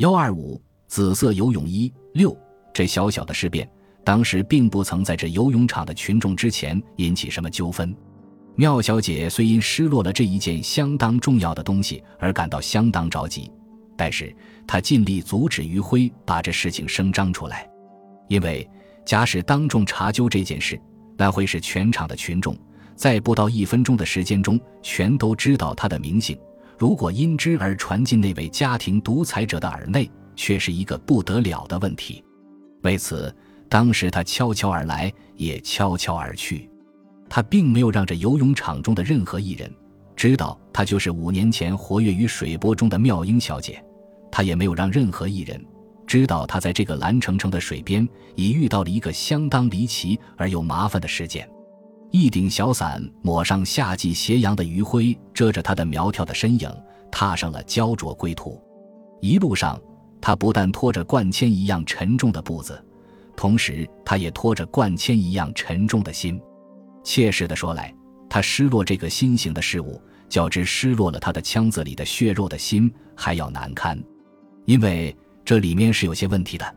幺二五紫色游泳衣六，这小小的事变，当时并不曾在这游泳场的群众之前引起什么纠纷。妙小姐虽因失落了这一件相当重要的东西而感到相当着急，但是她尽力阻止余辉把这事情声张出来，因为假使当众查究这件事，那会使全场的群众在不到一分钟的时间中全都知道他的名姓。如果因之而传进那位家庭独裁者的耳内，却是一个不得了的问题。为此，当时他悄悄而来，也悄悄而去。他并没有让这游泳场中的任何一人知道他就是五年前活跃于水波中的妙英小姐。他也没有让任何一人知道他在这个蓝澄澄的水边已遇到了一个相当离奇而又麻烦的事件。一顶小伞抹上夏季斜阳的余晖，遮着他的苗条的身影，踏上了焦灼归途。一路上，他不但拖着灌铅一样沉重的步子，同时他也拖着灌铅一样沉重的心。切实的说来，他失落这个新型的事物，较之失落了他的腔子里的血肉的心还要难堪，因为这里面是有些问题的。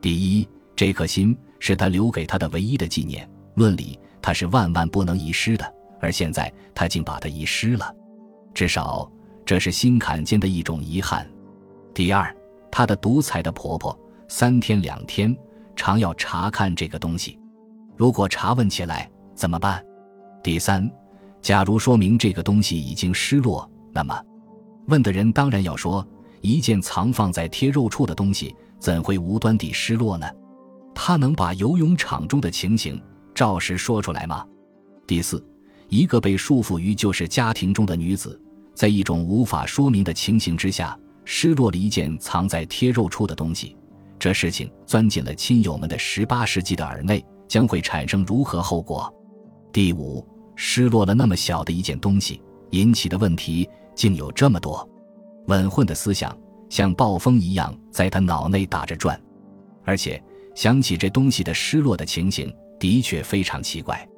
第一，这颗心是他留给他的唯一的纪念，论理。他是万万不能遗失的，而现在他竟把它遗失了，至少这是心坎间的一种遗憾。第二，他的独裁的婆婆三天两天常要查看这个东西，如果查问起来怎么办？第三，假如说明这个东西已经失落，那么问的人当然要说，一件藏放在贴肉处的东西怎会无端地失落呢？他能把游泳场中的情形。照实说出来吗？第四，一个被束缚于就是家庭中的女子，在一种无法说明的情形之下，失落了一件藏在贴肉处的东西，这事情钻进了亲友们的十八世纪的耳内，将会产生如何后果？第五，失落了那么小的一件东西，引起的问题竟有这么多，稳混的思想像暴风一样在他脑内打着转，而且想起这东西的失落的情形。的确非常奇怪，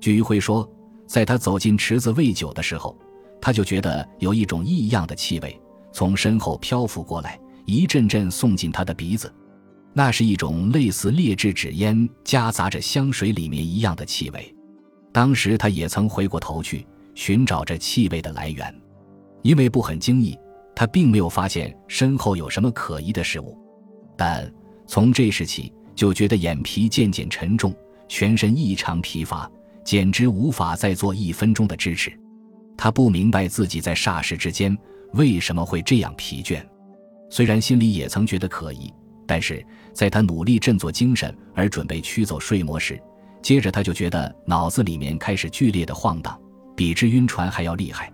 据余辉说，在他走进池子喂酒的时候，他就觉得有一种异样的气味从身后漂浮过来，一阵阵送进他的鼻子。那是一种类似劣质纸烟夹杂着香水里面一样的气味。当时他也曾回过头去寻找这气味的来源，因为不很惊异，他并没有发现身后有什么可疑的事物。但从这时起，就觉得眼皮渐渐沉重。全身异常疲乏，简直无法再做一分钟的支持。他不明白自己在霎时之间为什么会这样疲倦，虽然心里也曾觉得可疑，但是在他努力振作精神而准备驱走睡魔时，接着他就觉得脑子里面开始剧烈的晃荡，比之晕船还要厉害。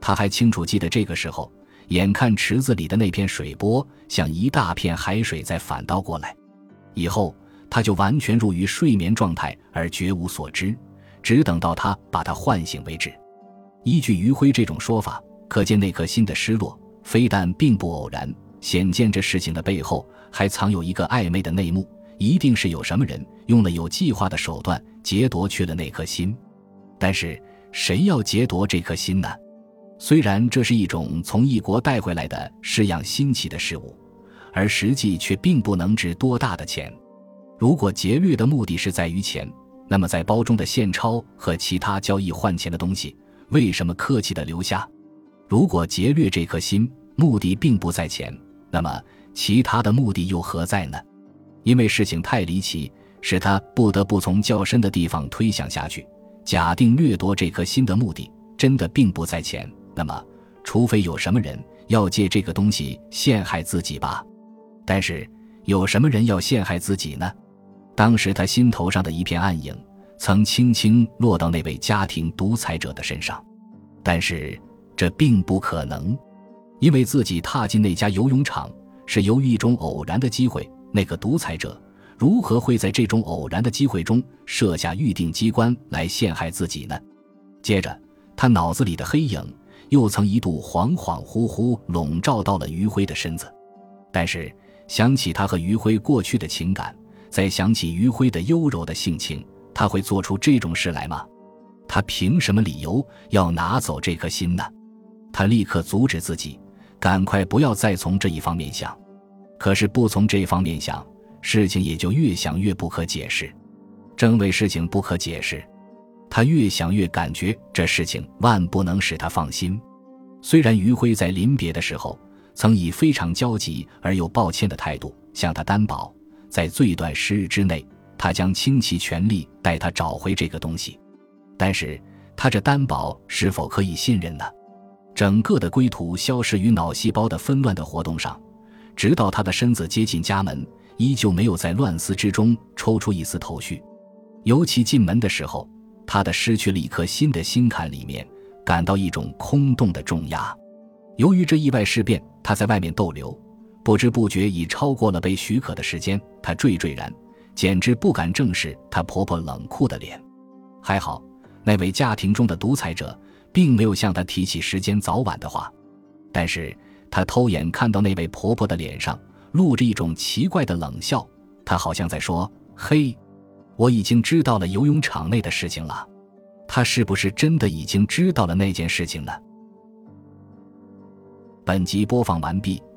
他还清楚记得这个时候，眼看池子里的那片水波像一大片海水在反倒过来，以后。他就完全入于睡眠状态而绝无所知，只等到他把他唤醒为止。依据余晖这种说法，可见那颗心的失落非但并不偶然，显见这事情的背后还藏有一个暧昧的内幕，一定是有什么人用了有计划的手段劫夺去了那颗心。但是谁要劫夺这颗心呢？虽然这是一种从异国带回来的式样新奇的事物，而实际却并不能值多大的钱。如果劫掠的目的是在于钱，那么在包中的现钞和其他交易换钱的东西，为什么客气的留下？如果劫掠这颗心目的并不在钱，那么其他的目的又何在呢？因为事情太离奇，使他不得不从较深的地方推想下去。假定掠夺这颗心的目的真的并不在钱，那么除非有什么人要借这个东西陷害自己吧。但是有什么人要陷害自己呢？当时他心头上的一片暗影，曾轻轻落到那位家庭独裁者的身上，但是这并不可能，因为自己踏进那家游泳场是由于一种偶然的机会。那个独裁者如何会在这种偶然的机会中设下预定机关来陷害自己呢？接着，他脑子里的黑影又曾一度恍恍惚惚笼罩到了余辉的身子，但是想起他和余辉过去的情感。再想起余辉的优柔的性情，他会做出这种事来吗？他凭什么理由要拿走这颗心呢？他立刻阻止自己，赶快不要再从这一方面想。可是不从这方面想，事情也就越想越不可解释。正为事情不可解释，他越想越感觉这事情万不能使他放心。虽然余辉在临别的时候曾以非常焦急而又抱歉的态度向他担保，在最短十日之内，他将倾其全力带他找回这个东西，但是他这担保是否可以信任呢？整个的归途消失于脑细胞的纷乱的活动上，直到他的身子接近家门，依旧没有在乱丝之中抽出一丝头绪。尤其进门的时候，他的失去了一颗新的心坎里面感到一种空洞的重压。由于这意外事变，他在外面逗留，不知不觉已超过了被许可的时间。她惴惴然，简直不敢正视她婆婆冷酷的脸。还好，那位家庭中的独裁者。并没有向她提起时间早晚的话，但是她偷眼看到那位婆婆的脸上露着一种奇怪的冷笑，她好像在说：“嘿，我已经知道了游泳场内的事情了。”她是不是真的已经知道了那件事情呢？本集播放完毕，